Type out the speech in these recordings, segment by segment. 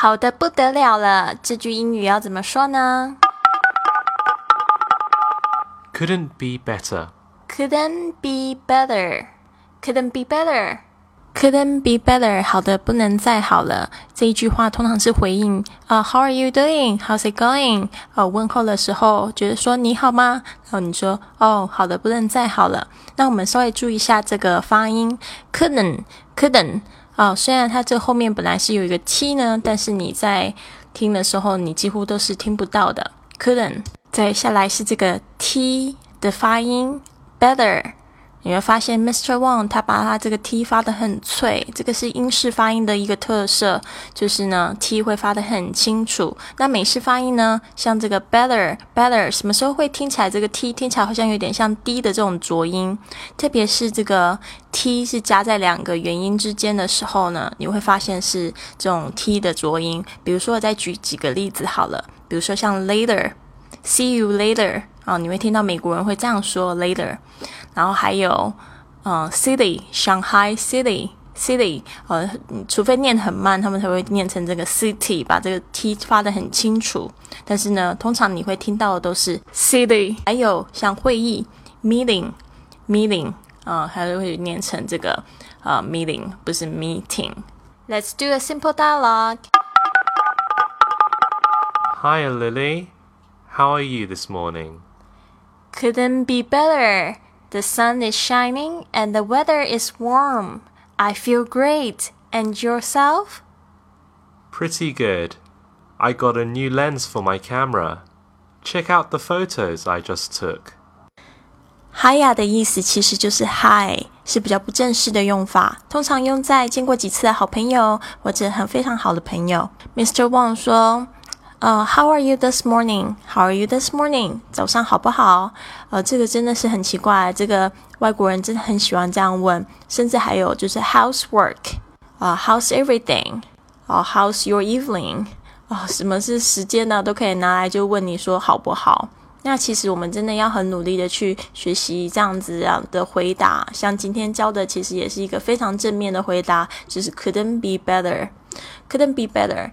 好的不得了了。这句英语要怎么说呢？Couldn't be better. Couldn't be better. Couldn't be better. Couldn't be better，好的不能再好了。这一句话通常是回应啊，How are you doing? How's it going? 呃，问候的时候，觉得说你好吗？然后你说哦，好的不能再好了。那我们稍微注意一下这个发音，couldn't，couldn't 哦，虽然它这后面本来是有一个 t 呢，但是你在听的时候，你几乎都是听不到的。couldn't，再下来是这个 t 的发音，better。你会发现，Mr. Wang 他把他这个 t 发的很脆，这个是英式发音的一个特色，就是呢 t 会发的很清楚。那美式发音呢，像这个 better，better，什么时候会听起来这个 t 听起来好像有点像 d 的这种浊音？特别是这个 t 是夹在两个元音之间的时候呢，你会发现是这种 t 的浊音。比如说，我再举几个例子好了，比如说像 later，see you later。啊，你会听到美国人会这样说 later，然后还有，嗯，city，Shanghai city，city，呃，除非念很慢，他们才会念成这个 city，把这个 t 发的很清楚。但是呢，通常你会听到的都是 city。还有像会议 meeting，meeting，啊，还是会念成这个呃 meeting，不是 meeting。Let's do a simple dialogue. Hi, Lily. How are you this morning? Couldn't be better. The sun is shining and the weather is warm. I feel great. And yourself? Pretty good. I got a new lens for my camera. Check out the photos I just took. Hiya 的意思其实就是 Hi，是比较不正式的用法，通常用在见过几次的好朋友或者很非常好的朋友。Mr. Wang 说。 呃，How are you this morning? How are you this morning? 早上好不好？呃，这个真的是很奇怪，这个外国人真的很喜欢这样问，甚至还有就是 housework 啊，How's everything? 啊，How's your evening? 啊，什么是时间呢？都可以拿来就问你说好不好？那其实我们真的要很努力的去学习这样子样的回答，像今天教的其实也是一个非常正面的回答，就是 couldn't be better，couldn't be better。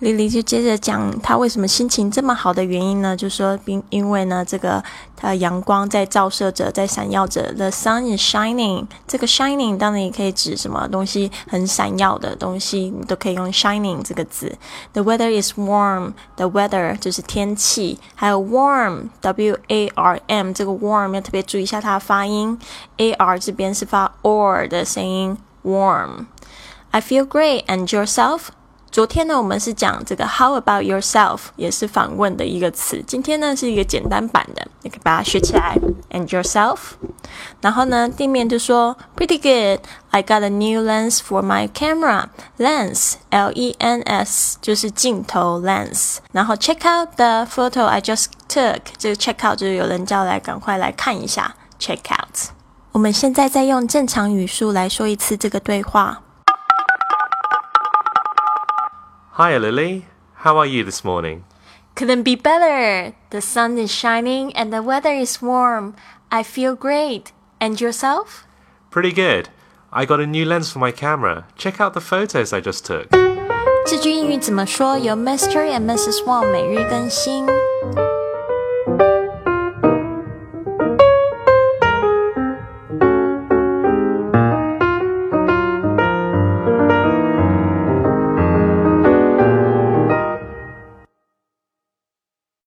莉莉就接着讲她为什么心情这么好的原因呢？就说因因为呢，这个它阳光在照射着，在闪耀着。The sun is shining。这个 shining 当然也可以指什么东西很闪耀的东西，你都可以用 shining 这个字。The weather is warm。The weather 就是天气，还有 warm，W A R M 这个 warm 要特别注意一下它的发音。A R 这边是发 or 的声音，warm。I feel great. And yourself? 昨天呢，我们是讲这个 How about yourself，也是访问的一个词。今天呢是一个简单版的，你可以把它学起来。And yourself，然后呢，地面就说 Pretty good. I got a new lens for my camera. Lens, L-E-N-S，就是镜头 lens。然后 Check out the photo I just took。这个 check out 就是有人叫来赶快来看一下。Check out。我们现在再用正常语速来说一次这个对话。Hi, Lily. How are you this morning? Couldn't be better. The sun is shining and the weather is warm. I feel great. And yourself? Pretty good. I got a new lens for my camera. Check out the photos I just took. 这句英语怎么说？由 Mr. and Mrs. Wang 每日更新。